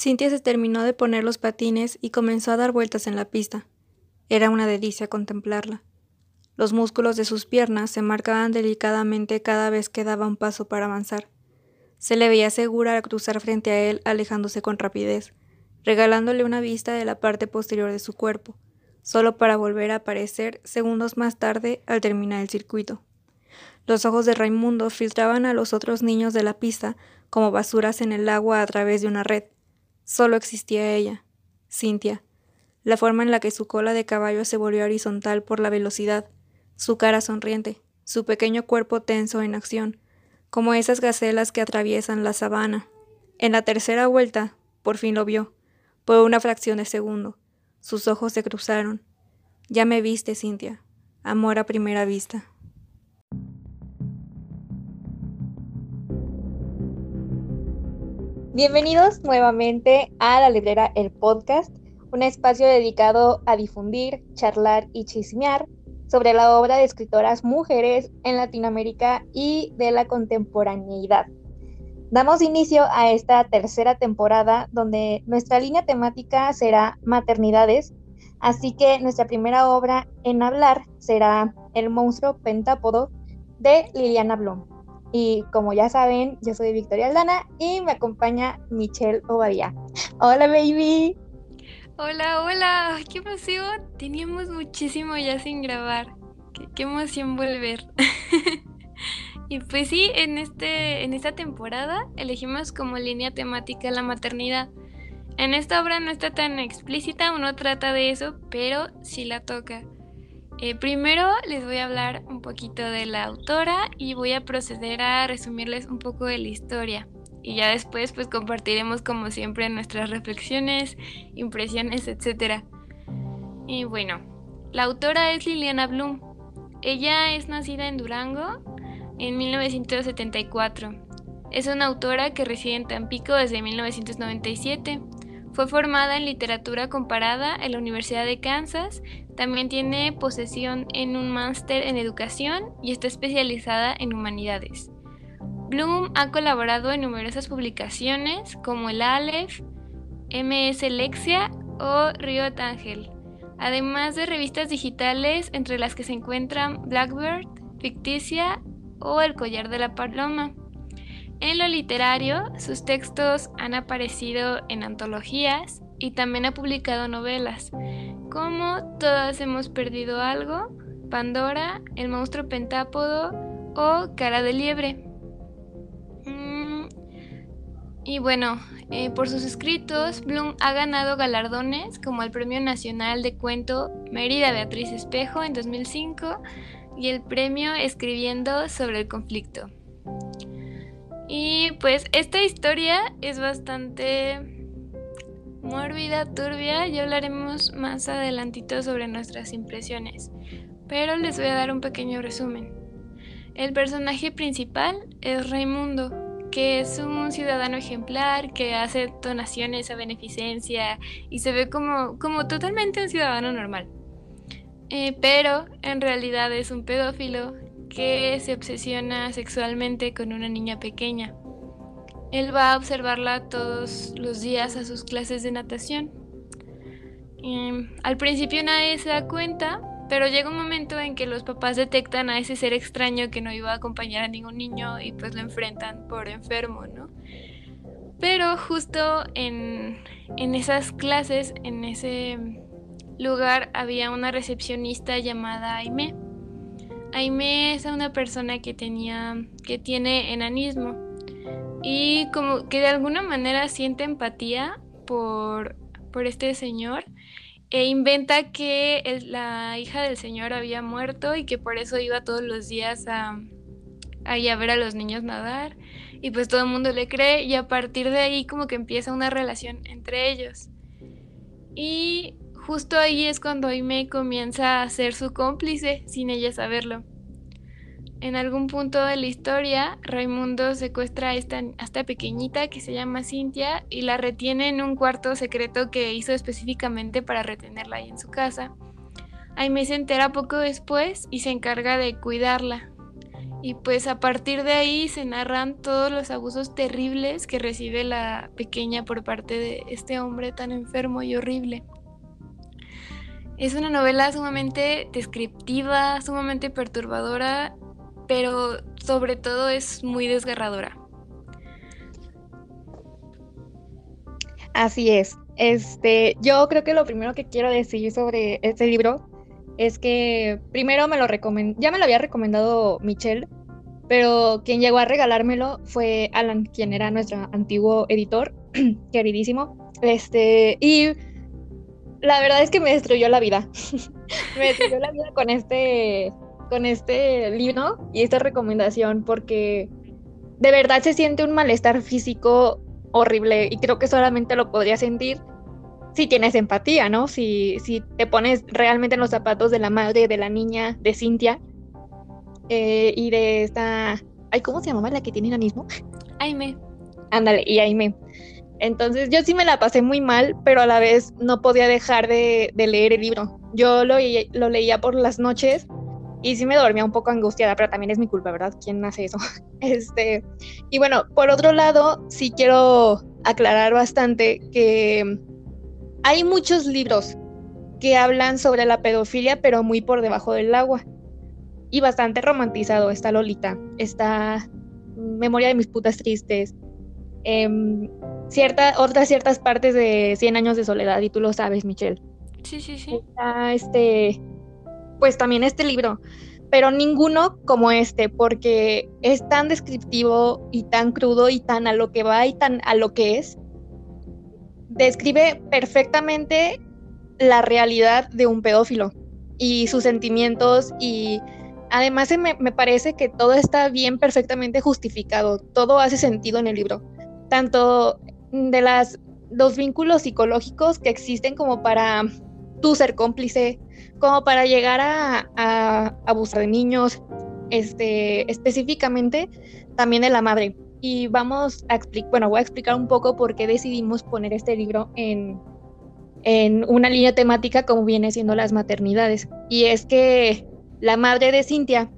Cintia se terminó de poner los patines y comenzó a dar vueltas en la pista. Era una delicia contemplarla. Los músculos de sus piernas se marcaban delicadamente cada vez que daba un paso para avanzar. Se le veía segura al cruzar frente a él, alejándose con rapidez, regalándole una vista de la parte posterior de su cuerpo, solo para volver a aparecer segundos más tarde al terminar el circuito. Los ojos de Raimundo filtraban a los otros niños de la pista como basuras en el agua a través de una red. Solo existía ella, Cintia, la forma en la que su cola de caballo se volvió horizontal por la velocidad, su cara sonriente, su pequeño cuerpo tenso en acción, como esas gacelas que atraviesan la sabana. En la tercera vuelta, por fin lo vio, por una fracción de segundo. Sus ojos se cruzaron. Ya me viste, Cintia. Amor a primera vista. Bienvenidos nuevamente a La Librera, el podcast, un espacio dedicado a difundir, charlar y chismear sobre la obra de escritoras mujeres en Latinoamérica y de la contemporaneidad. Damos inicio a esta tercera temporada donde nuestra línea temática será maternidades, así que nuestra primera obra en hablar será El monstruo pentápodo de Liliana Blum. Y como ya saben, yo soy Victoria Aldana y me acompaña Michelle Obadía. Hola, baby. Hola, hola, qué emoción. Teníamos muchísimo ya sin grabar. Qué, emoción volver. y pues sí, en, este, en esta temporada elegimos como línea temática la maternidad. En esta obra no está tan explícita, uno trata de eso, pero sí la toca. Eh, primero les voy a hablar un poquito de la autora y voy a proceder a resumirles un poco de la historia. Y ya después pues compartiremos como siempre nuestras reflexiones, impresiones, etc. Y bueno, la autora es Liliana Bloom. Ella es nacida en Durango en 1974. Es una autora que reside en Tampico desde 1997. Fue formada en literatura comparada en la Universidad de Kansas también tiene posesión en un máster en educación y está especializada en humanidades. Bloom ha colaborado en numerosas publicaciones como el Aleph, MS Lexia o Río Tángel, además de revistas digitales entre las que se encuentran Blackbird, Ficticia o El Collar de la Paloma. En lo literario, sus textos han aparecido en antologías y también ha publicado novelas, como Todas hemos perdido algo, Pandora, El monstruo pentápodo o Cara de liebre. Mm, y bueno, eh, por sus escritos, Bloom ha ganado galardones como el Premio Nacional de Cuento Mérida Beatriz Espejo en 2005 y el Premio Escribiendo sobre el Conflicto. Y pues esta historia es bastante mórbida, turbia, ya hablaremos más adelantito sobre nuestras impresiones, pero les voy a dar un pequeño resumen. El personaje principal es Raimundo, que es un ciudadano ejemplar que hace donaciones a beneficencia y se ve como, como totalmente un ciudadano normal. Eh, pero en realidad es un pedófilo que se obsesiona sexualmente con una niña pequeña. Él va a observarla todos los días a sus clases de natación. al principio nadie se da cuenta, pero llega un momento en que los papás detectan a ese ser extraño que no iba a acompañar a ningún niño y pues lo enfrentan por enfermo, ¿no? Pero justo en, en esas clases, en ese lugar, había una recepcionista llamada Aime. Aime es una persona que tenía, que tiene enanismo y como que de alguna manera siente empatía por, por este señor e inventa que la hija del señor había muerto y que por eso iba todos los días a, a ver a los niños nadar y pues todo el mundo le cree y a partir de ahí como que empieza una relación entre ellos. Y justo ahí es cuando Aime comienza a ser su cómplice sin ella saberlo. En algún punto de la historia, Raimundo secuestra a esta, pequeñita que se llama Cintia y la retiene en un cuarto secreto que hizo específicamente para retenerla ahí en su casa. Aime se entera poco después y se encarga de cuidarla. Y pues a partir de ahí se narran todos los abusos terribles que recibe la pequeña por parte de este hombre tan enfermo y horrible. Es una novela sumamente descriptiva, sumamente perturbadora, pero sobre todo es muy desgarradora. Así es. Este, yo creo que lo primero que quiero decir sobre este libro es que primero me lo recomendó, ya me lo había recomendado Michelle, pero quien llegó a regalármelo fue Alan, quien era nuestro antiguo editor, queridísimo. Este, y la verdad es que me destruyó la vida. me destruyó la vida con este, con este libro y esta recomendación porque de verdad se siente un malestar físico horrible y creo que solamente lo podría sentir si tienes empatía, ¿no? Si, si te pones realmente en los zapatos de la madre, de la niña, de Cintia eh, y de esta... Ay, ¿cómo se llamaba la que tiene enanismo? Aime. Ándale, y Aime. Entonces yo sí me la pasé muy mal, pero a la vez no podía dejar de, leer el libro. Yo lo, lo, leía por las noches y sí me dormía un poco angustiada, pero también es mi culpa, ¿verdad? ¿Quién hace eso? Este, y bueno, por otro lado, sí quiero aclarar bastante que hay muchos libros que hablan sobre la pedofilia, pero muy por debajo del agua. Y bastante romantizado. Está Lolita, está Memoria de mis putas tristes, em, cierta, otras ciertas partes de Cien años de soledad, y tú lo sabes, Michelle. Sí, sí, sí. Está este, pues también este libro, pero ninguno como este, porque es tan descriptivo y tan crudo y tan a lo que va y tan a lo que es. Describe perfectamente la realidad de un pedófilo y sus sentimientos y además me, me parece que todo está bien perfectamente justificado, todo hace sentido en el libro tanto de las, los vínculos psicológicos que existen como para tú ser cómplice, como para llegar a, abusar de niños, este, específicamente también de la madre. Y vamos a explicar, bueno, voy a explicar un poco por qué decidimos poner este libro en, en una línea temática como viene siendo las maternidades. Y es que la madre de Cintia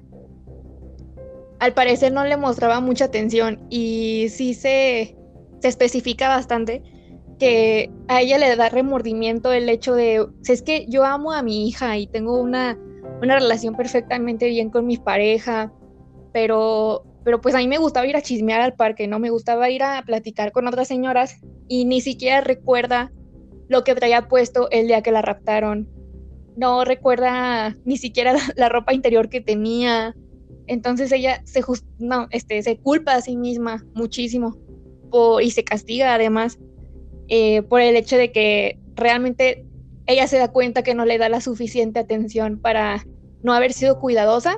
al parecer no le mostraba mucha atención y sí se se especifica bastante que a ella le da remordimiento el hecho de, es que yo amo a mi hija y tengo una, una relación perfectamente bien con mi pareja, pero, pero pues a mí me gustaba ir a chismear al parque, ¿no? Me gustaba ir a platicar con otras señoras y ni siquiera recuerda lo que traía puesto el día que la raptaron. No recuerda ni siquiera la ropa interior que tenía. Entonces ella se, no, este, se culpa a sí misma muchísimo y se castiga además eh, por el hecho de que realmente ella se da cuenta que no le da la suficiente atención para no haber sido cuidadosa.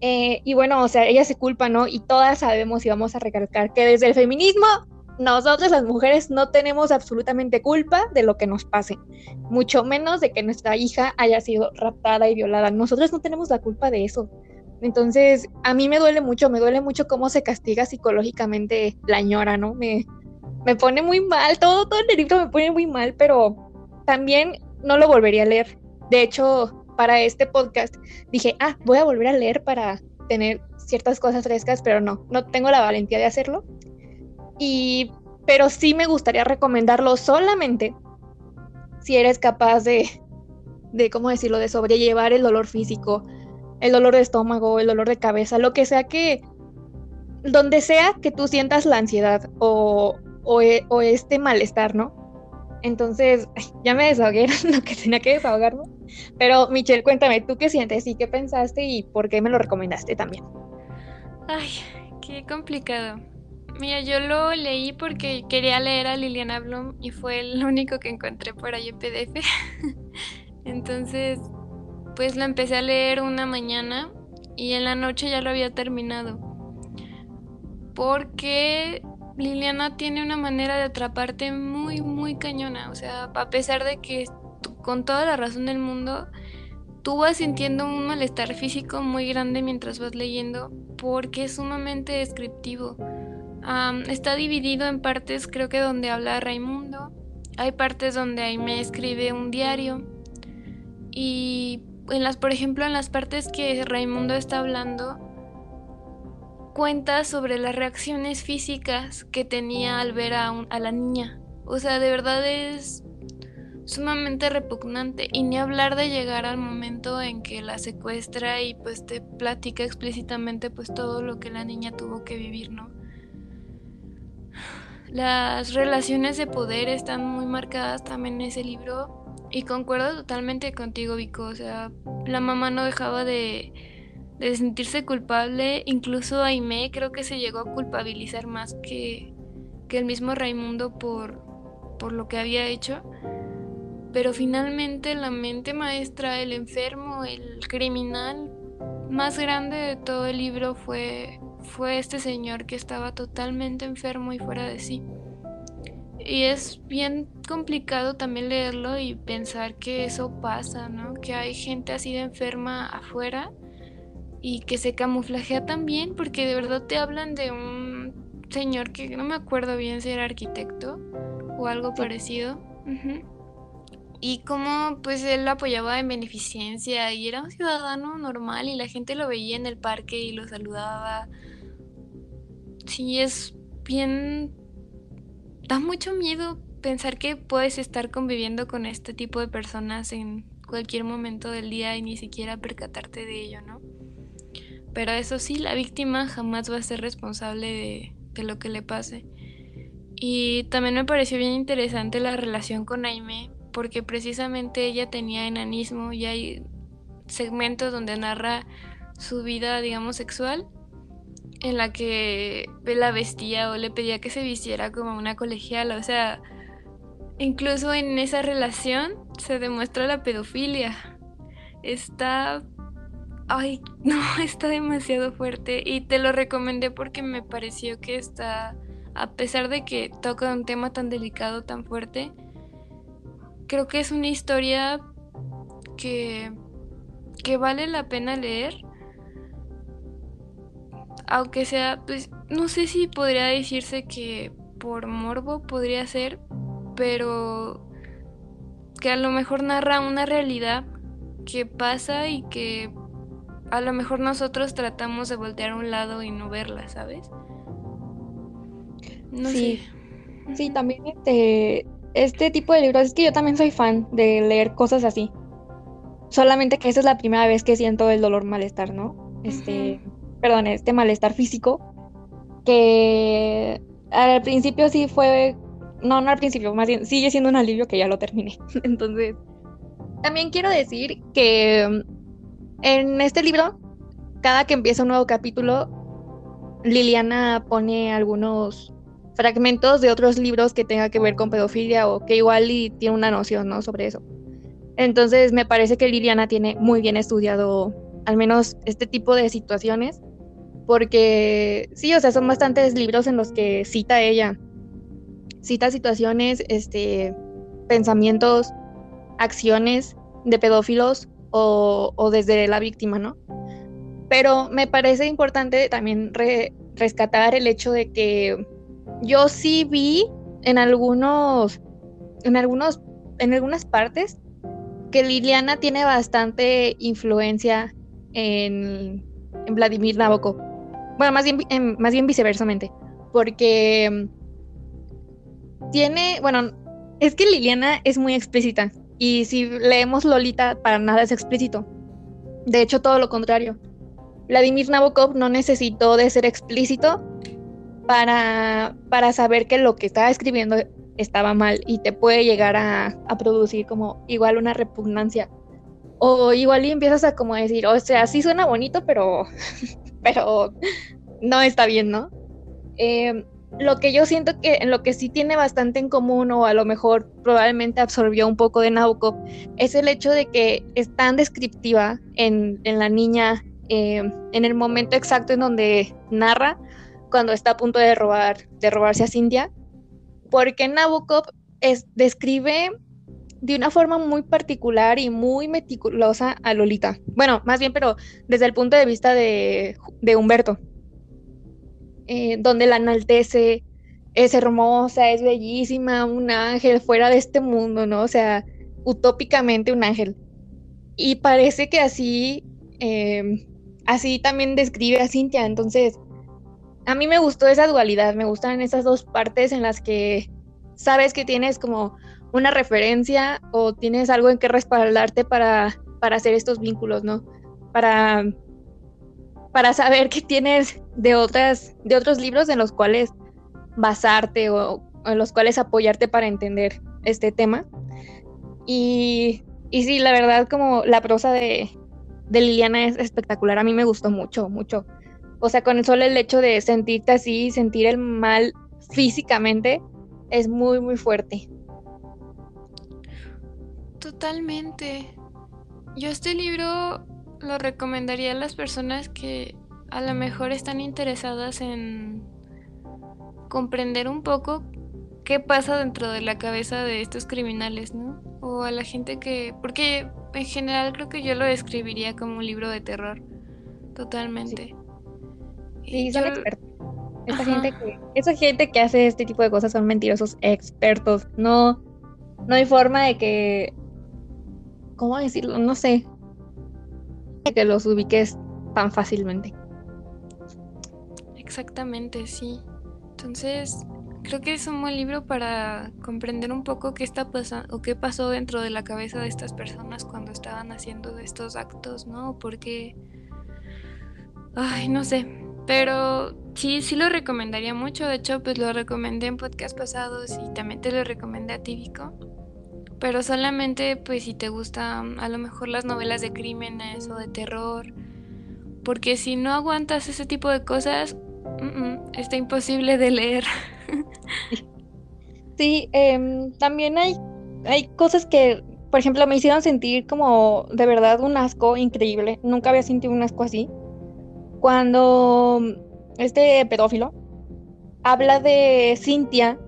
Eh, y bueno, o sea, ella se culpa, ¿no? Y todas sabemos y vamos a recalcar que desde el feminismo, nosotras las mujeres no tenemos absolutamente culpa de lo que nos pase, mucho menos de que nuestra hija haya sido raptada y violada. Nosotros no tenemos la culpa de eso. Entonces, a mí me duele mucho, me duele mucho cómo se castiga psicológicamente la ñora, ¿no? Me, me pone muy mal, todo, todo el libro me pone muy mal, pero también no lo volvería a leer. De hecho, para este podcast dije, ah, voy a volver a leer para tener ciertas cosas frescas, pero no, no tengo la valentía de hacerlo. Y, pero sí me gustaría recomendarlo solamente si eres capaz de, de, ¿cómo decirlo?, de sobrellevar el dolor físico, el dolor de estómago, el dolor de cabeza, lo que sea que, donde sea que tú sientas la ansiedad o, o, e, este malestar, ¿no? Entonces, ya me desahogué lo que tenía que desahogarme. Pero, Michelle, cuéntame, ¿tú qué sientes y qué pensaste y por qué me lo recomendaste también? Ay, qué complicado. Mira, yo lo leí porque quería leer a Liliana Bloom y fue el único que encontré por ahí en PDF. Entonces, pues lo empecé a leer una mañana y en la noche ya lo había terminado. Porque Liliana tiene una manera de atraparte muy, muy cañona. O sea, a pesar de que con toda la razón del mundo, tú vas sintiendo un malestar físico muy grande mientras vas leyendo porque es sumamente descriptivo. está dividido en partes, creo que donde habla Raimundo. Hay partes donde ahí me escribe un diario. Y en las, por ejemplo, en las partes que Raimundo está hablando, cuenta sobre las reacciones físicas que tenía al ver a, a la niña. O sea, de verdad es sumamente repugnante y ni hablar de llegar al momento en que la secuestra y pues te platica explícitamente pues todo lo que la niña tuvo que vivir, ¿no? Las relaciones de poder están muy marcadas también en ese libro y concuerdo totalmente contigo, Vico, o sea, la mamá no dejaba de, de sentirse culpable, incluso Aimee creo que se llegó a culpabilizar más que, que el mismo Raimundo por, por lo que había hecho pero finalmente la mente maestra, el enfermo, el criminal más grande de todo el libro fue, fue este señor que estaba totalmente enfermo y fuera de sí. Y es bien complicado también leerlo y pensar que eso pasa, ¿no? Que hay gente así de enferma afuera y que se camuflajea también porque de verdad te hablan de un señor que no me acuerdo bien si era arquitecto o algo parecido y cómo pues él apoyaba en beneficencia y era un ciudadano normal y la gente lo veía en el parque y lo saludaba. Sí, es bien... Da mucho miedo pensar que puedes estar conviviendo con este tipo de personas en cualquier momento del día y ni siquiera percatarte de ello, ¿no? Pero eso sí, la víctima jamás va a ser responsable de, lo que le pase. Y también me pareció bien interesante la relación con Aime, porque precisamente ella tenía enanismo y hay segmentos donde narra su vida, digamos, sexual, en la que la vestía o le pedía que se vistiera como una colegiala, o sea, incluso en esa relación se demuestra la pedofilia. Está... Ay, no, está demasiado fuerte y te lo recomendé porque me pareció que está, a pesar de que toca un tema tan delicado, tan fuerte, creo que es una historia que, que vale la pena leer. Aunque sea, pues no sé si podría decirse que por morbo podría ser, pero que a lo mejor narra una realidad que pasa y que a lo mejor nosotros tratamos de voltear a un lado y no verla, ¿sabes? No sí. sé. Sí, también este, este tipo de libros, es que yo también soy fan de leer cosas así. Solamente que esa es la primera vez que siento el dolor malestar, ¿no? Este, perdón, este malestar físico. Que al principio sí fue. No, no al principio, más bien sigue siendo un alivio que ya lo terminé. Entonces, también quiero decir que mm, en este libro, cada que empieza un nuevo capítulo, Liliana pone algunos fragmentos de otros libros que tenga que ver con pedofilia o que igual y tiene una noción, ¿no? Sobre eso. Entonces me parece que Liliana tiene muy bien estudiado al menos este tipo de situaciones, porque sí, o sea, son bastantes libros en los que cita ella, cita situaciones, este, pensamientos, acciones de pedófilos o, desde la víctima, ¿no? Pero me parece importante también rescatar el hecho de que yo sí vi en algunos, en algunos, en algunas partes que Liliana tiene bastante influencia en, Vladimir Nabokov. Bueno, más bien, más bien viceversamente, porque mm, tiene, bueno, es que Liliana es muy explícita y si leemos Lolita para nada es explícito. De hecho, todo lo contrario. Vladimir Nabokov no necesitó de ser explícito para, para saber que lo que estaba escribiendo estaba mal y te puede llegar a, producir como igual una repugnancia. O igual y empiezas a como decir, o sea, sí suena bonito, pero, pero no está bien, ¿no? Em, lo que yo siento que en lo que sí tiene bastante en común o a lo mejor probablemente absorbió un poco de Nabokov es el hecho de que es tan descriptiva en, la niña em, en el momento exacto en donde narra cuando está a punto de robar, de robarse a Cintia, porque Nabokov es, describe de una forma muy particular y muy meticulosa a Lolita. Bueno, más bien, pero desde el punto de vista de, Humberto, eh, donde la enaltece, es hermosa, es bellísima, un ángel fuera de este mundo, ¿no? O sea, utópicamente un ángel. Y parece que así, eh, así también describe a Cintia. Entonces, a mí me gustó esa dualidad, me gustan esas dos partes en las que sabes que tienes como una referencia o tienes algo en que respaldarte para, para hacer estos vínculos, ¿no? Para, para saber que tienes de, otras, de otros libros en los cuales basarte o, en los cuales apoyarte para entender este tema. Y, y sí, la verdad, como la prosa de, de Liliana es espectacular. A mí me gustó mucho, mucho. O sea, con solo el hecho de sentirte así, sentir el mal físicamente, es muy, muy fuerte. Totalmente. Yo este libro lo recomendaría a las personas que a lo mejor están interesadas en comprender un poco qué pasa dentro de la cabeza de estos criminales, ¿no? O a la gente que... Porque en general creo que yo lo describiría como un libro de terror. Totalmente. Sí, son expertos. Esa gente, que, esa gente que hace este tipo de cosas son mentirosos expertos. No, no hay forma de que. ¿Cómo decirlo? No sé. Que los ubiques tan fácilmente. Exactamente, sí. Entonces, creo que es un buen libro para comprender un poco qué está pasando o qué pasó dentro de la cabeza de estas personas cuando estaban haciendo estos actos, ¿no? Porque. Ay, no sé. Pero sí, sí lo recomendaría mucho. De hecho, pues lo recomendé en podcast pasados y también te lo recomendé a Tíbico. Pero solamente, pues, si te gustan a lo mejor las novelas de crímenes o de terror. Porque si no aguantas ese tipo de cosas, está imposible de leer. Sí, em, también hay, hay cosas que, por ejemplo, me hicieron sentir como de verdad un asco increíble. Nunca había sentido un asco así cuando este pedófilo habla de Cintia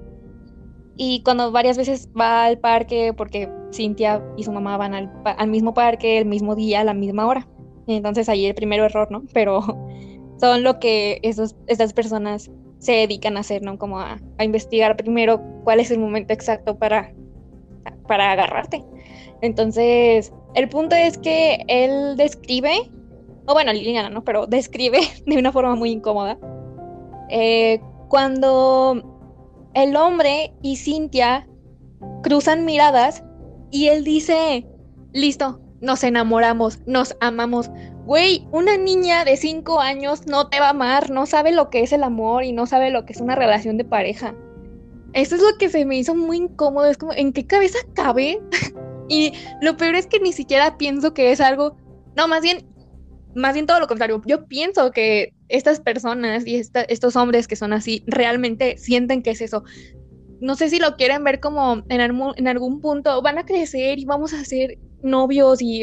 y cuando varias veces va al parque porque Cintia y su mamá van al, mismo parque el mismo día a la misma hora. Entonces ahí el primero error, ¿no? Pero son lo que esos, estas personas se dedican a hacer, ¿no? Como a, a, investigar primero cuál es el momento exacto para, para agarrarte. Entonces, el punto es que él describe o bueno, Liliana, ¿no? Pero describe de una forma muy incómoda. Eh, cuando el hombre y Cintia cruzan miradas y él dice, listo, nos enamoramos, nos amamos. Güey, una niña de 5 años no te va a amar, no sabe lo que es el amor y no sabe lo que es una relación de pareja. Eso es lo que se me hizo muy incómodo, es como, ¿en qué cabeza cabe? y lo peor es que ni siquiera pienso que es algo, no, más bien más bien todo lo contrario. Yo pienso que estas personas y estos hombres que son así realmente sienten que es eso. No sé si lo quieren ver como en, en algún punto van a crecer y vamos a ser novios y,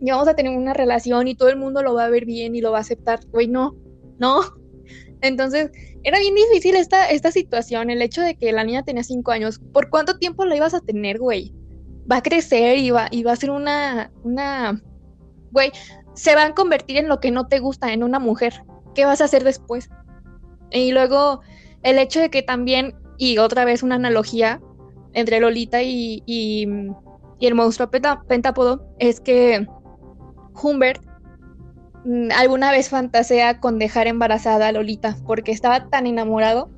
y, vamos a tener una relación y todo el mundo lo va a ver bien y lo va a aceptar. Güey, no, no. Entonces, era bien difícil esta, esta situación, el hecho de que la niña tenía cinco años. ¿Por cuánto tiempo la ibas a tener, güey? Va a crecer y va, y va a ser una, una, güey, se van a convertir en lo que no te gusta, en una mujer. ¿Qué vas a hacer después? Y luego el hecho de que también, y otra vez una analogía entre Lolita y, y, el monstruo pentápodo, es que Humbert mm, alguna vez fantasea con dejar embarazada a Lolita, porque estaba tan enamorado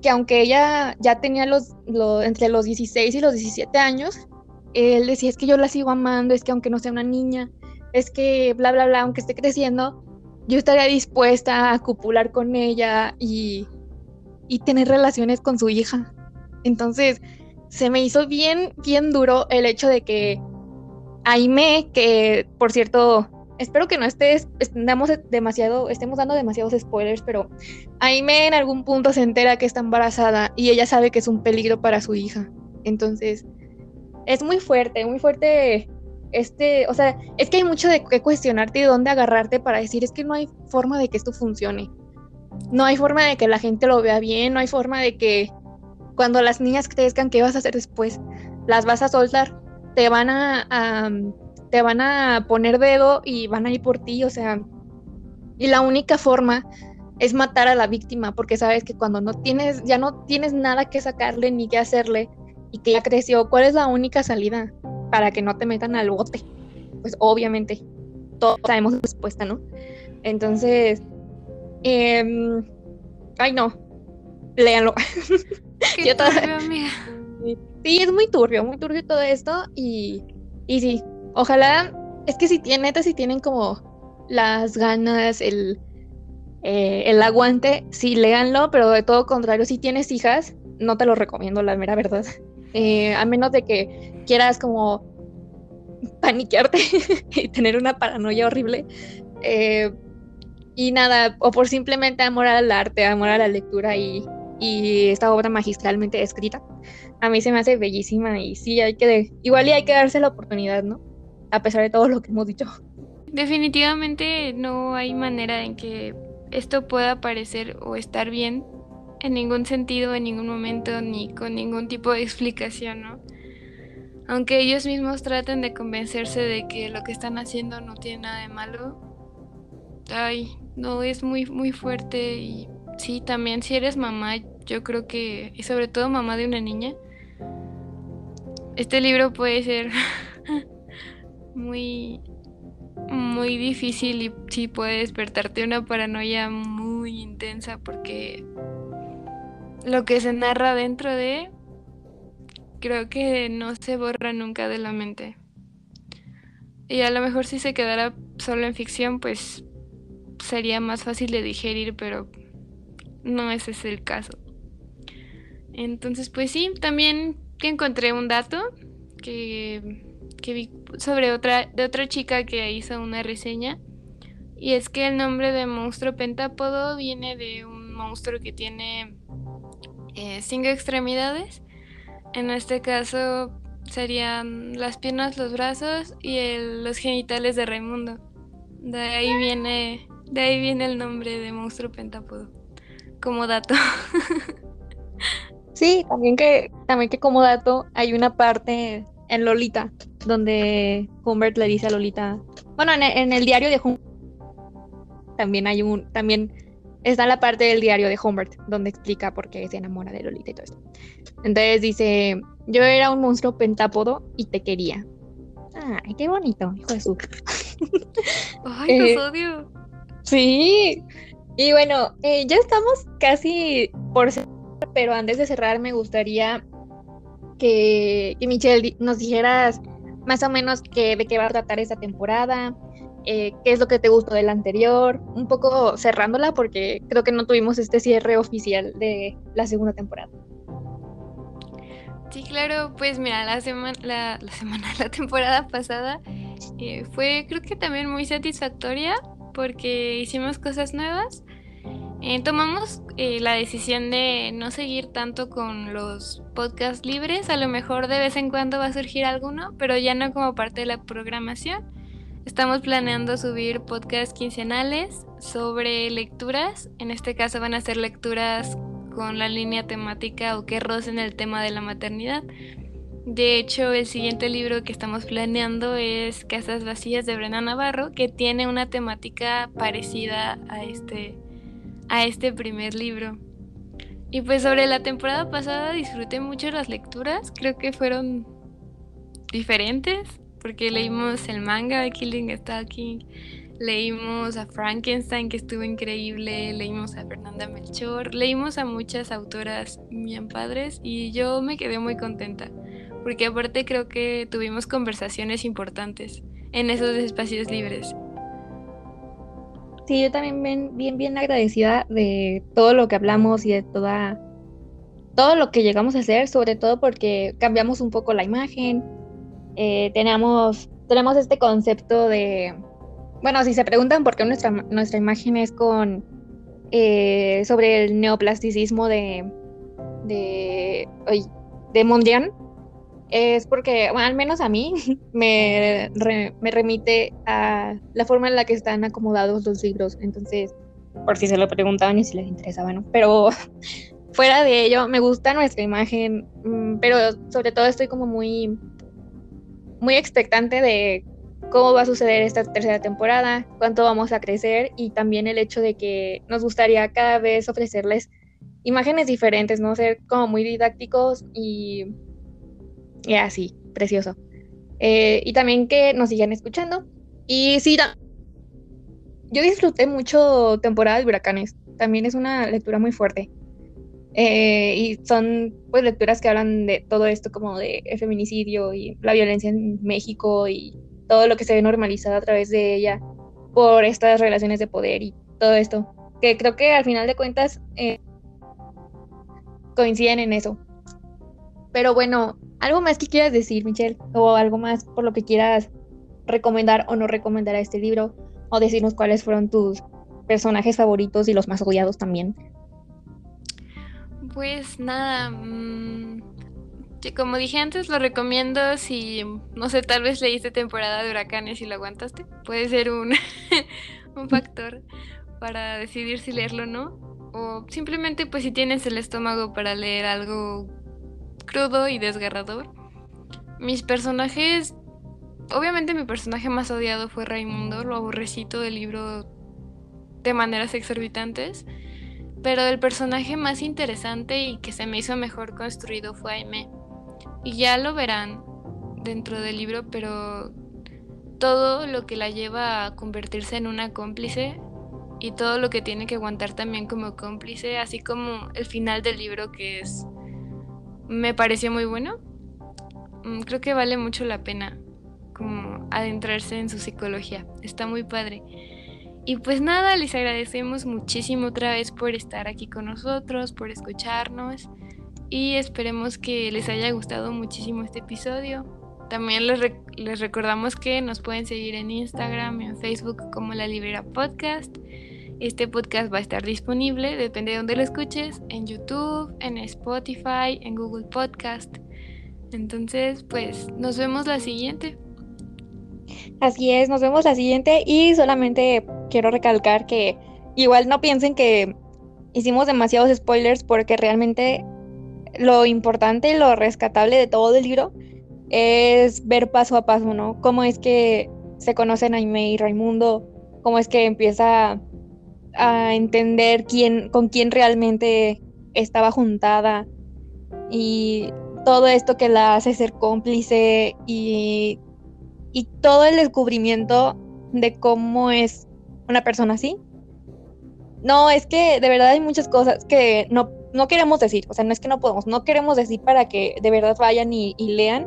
que aunque ella ya tenía los, entre los 16 y los 17 años, él decía, es que yo la sigo amando, es que aunque no sea una niña, es que bla, bla, bla, aunque esté creciendo, yo estaría dispuesta a copular con ella y, y tener relaciones con su hija. Entonces, se me hizo bien, bien duro el hecho de que Aime, que por cierto, espero que no estés, damos demasiado, estemos dando demasiados spoilers, pero Aime en algún punto se entera que está embarazada y ella sabe que es un peligro para su hija. Entonces, es muy fuerte, muy fuerte este, o sea, es que hay mucho de qué cuestionarte y dónde agarrarte para decir, es que no hay forma de que esto funcione. No hay forma de que la gente lo vea bien, no hay forma de que cuando las niñas crezcan, ¿qué vas a hacer después? Las vas a soltar, te van a, te van a poner dedo y van a ir por ti, o sea, y la única forma es matar a la víctima, porque sabes que cuando no tienes, ya no tienes nada que sacarle ni que hacerle y que ya creció, ¿cuál es la única salida? Para que no te metan al bote. Pues obviamente, todos sabemos la respuesta, ¿no? Entonces, em, ay no, léanlo. Qué turbio, amiga. Sí, es muy turbio, muy turbio todo esto y, y sí, ojalá, es que si tienen, neta, si tienen como las ganas, el, eh, el aguante, sí, léanlo, pero de todo contrario, si tienes hijas, no te lo recomiendo, la mera verdad. Eh, a menos de que quieras como paniquearte y tener una paranoia horrible. Eh, y nada, o por simplemente amor al arte, amor a la lectura y, y esta obra magistralmente escrita. A mí se me hace bellísima y sí, hay que, igual y hay que darse la oportunidad, ¿no? A pesar de todo lo que hemos dicho. Definitivamente no hay manera en que esto pueda parecer o estar bien en ningún sentido, en ningún momento, ni con ningún tipo de explicación, ¿no? Aunque ellos mismos traten de convencerse de que lo que están haciendo no tiene nada de malo, ay, no, es muy, muy fuerte y sí, también si eres mamá, yo creo que, y sobre todo mamá de una niña, este libro puede ser muy, muy difícil y sí puede despertarte una paranoia muy intensa porque lo que se narra dentro de creo que no se borra nunca de la mente. Y a lo mejor si se quedara solo en ficción, pues sería más fácil de digerir, pero no ese es el caso. Entonces, pues sí, también encontré un dato que, que vi sobre otra, de otra chica que hizo una reseña. Y es que el nombre de monstruo pentápodo viene de un monstruo que tiene eh, cinco extremidades. En este caso serían las piernas, los brazos y los genitales de Raimundo. De ahí viene, de ahí viene el nombre de monstruo pentápodo. Como dato. Sí, también que, también que como dato hay una parte en Lolita donde Humbert le dice a Lolita, bueno, en el, diario de Humbert también hay un, también está la parte del diario de Humbert donde explica por qué se enamora de Lolita y todo esto. Entonces dice, yo era un monstruo pentápodo y te quería. Ay, qué bonito, hijo de su. Ay, los eh, odio. Sí. Y bueno, eh, ya estamos casi por cerrar, pero antes de cerrar me gustaría que, que Michelle nos dijeras más o menos que, de qué va a tratar esta temporada, eh, qué es lo que te gustó del anterior, un poco cerrándola porque creo que no tuvimos este cierre oficial de la segunda temporada. Sí, claro, pues mira, la semana, la, semana, la temporada pasada eh, fue creo que también muy satisfactoria porque hicimos cosas nuevas. Eh, tomamos la decisión de no seguir tanto con los podcasts libres, a lo mejor de vez en cuando va a surgir alguno, pero ya no como parte de la programación. Estamos planeando subir podcasts quincenales sobre lecturas. En este caso van a ser lecturas con la línea temática o que rocen el tema de la maternidad. De hecho, el siguiente libro que estamos planeando es Casas Vacías de Brena Navarro, que tiene una temática parecida a este, a este primer libro. Y pues sobre la temporada pasada disfruté mucho las lecturas, creo que fueron diferentes porque leímos el manga de Killing Stalking, leímos a Frankenstein que estuvo increíble, leímos a Fernanda Melchor, leímos a muchas autoras bien padres y yo me quedé muy contenta, porque aparte creo que tuvimos conversaciones importantes en esos espacios libres. Sí, yo también bien, bien, bien agradecida de todo lo que hablamos y de toda todo lo que llegamos a hacer, sobre todo porque cambiamos un poco la imagen, eh, tenemos, tenemos este concepto de, bueno, si se preguntan por qué nuestra, nuestra imagen es con, eh, sobre el neoplasticismo de, de, de Mondian, es porque, bueno, al menos a mí, me, me remite a la forma en la que están acomodados los libros. Entonces, por si se lo preguntaban y si les interesaba, ¿no? Pero fuera de ello, me gusta nuestra imagen, mm, pero sobre todo estoy como muy muy expectante de cómo va a suceder esta tercera temporada, cuánto vamos a crecer y también el hecho de que nos gustaría cada vez ofrecerles imágenes diferentes, ¿no? Ser como muy didácticos y, y así, precioso. Eh, y también que nos sigan escuchando. Y sí, yo disfruté mucho temporada de huracanes. también es una lectura muy fuerte. Eh, y son pues lecturas que hablan de todo esto como de feminicidio y la violencia en México y todo lo que se ve normalizado a través de ella por estas relaciones de poder y todo esto. Que creo que al final de cuentas eh, coinciden en eso. Pero bueno, ¿algo más que quieras decir, Michelle? O algo más por lo que quieras recomendar o no recomendar a este libro. O decirnos cuáles fueron tus personajes favoritos y los más odiados también. Pues nada, mm, como dije antes, lo recomiendo si, no sé, tal vez leíste temporada de huracanes y lo aguantaste. Puede ser un, un factor para decidir si leerlo o no. O simplemente pues si tienes el estómago para leer algo crudo y desgarrador. Mis personajes, obviamente mi personaje más odiado fue Raimundo, lo aborrecito del libro de maneras exorbitantes. Pero el personaje más interesante y que se me hizo mejor construido fue Aime. Y ya lo verán dentro del libro, pero todo lo que la lleva a convertirse en una cómplice y todo lo que tiene que aguantar también como cómplice, así como el final del libro que es me pareció muy bueno. Mm, creo que vale mucho la pena como adentrarse en su psicología. Está muy padre. Y pues nada, les agradecemos muchísimo otra vez por estar aquí con nosotros, por escucharnos y esperemos que les haya gustado muchísimo este episodio. También les, recordamos que nos pueden seguir en Instagram, en Facebook como La Librera Podcast. Este podcast va a estar disponible, depende de dónde lo escuches, en YouTube, en Spotify, en Google Podcast. Entonces, pues nos vemos la siguiente. Así es, nos vemos la siguiente y solamente quiero recalcar que igual no piensen que hicimos demasiados spoilers porque realmente lo importante y lo rescatable de todo el libro es ver paso a paso, ¿no? Cómo es que se conocen Aime y Raimundo, cómo es que empieza a entender quién, con quién realmente estaba juntada y todo esto que la hace ser cómplice y, y todo el descubrimiento de cómo es una persona así. No, es que de verdad hay muchas cosas que no, no queremos decir, o sea, no es que no podemos, no queremos decir para que de verdad vayan y, y lean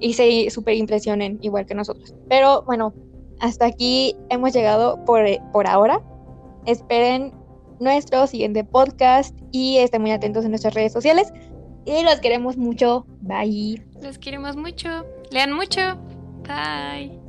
y se super impresionen igual que nosotros. Pero bueno, hasta aquí hemos llegado por, por ahora. Esperen nuestro siguiente podcast y estén muy atentos en nuestras redes sociales. Y los queremos mucho. Bye. Los queremos mucho. Lean mucho. Bye.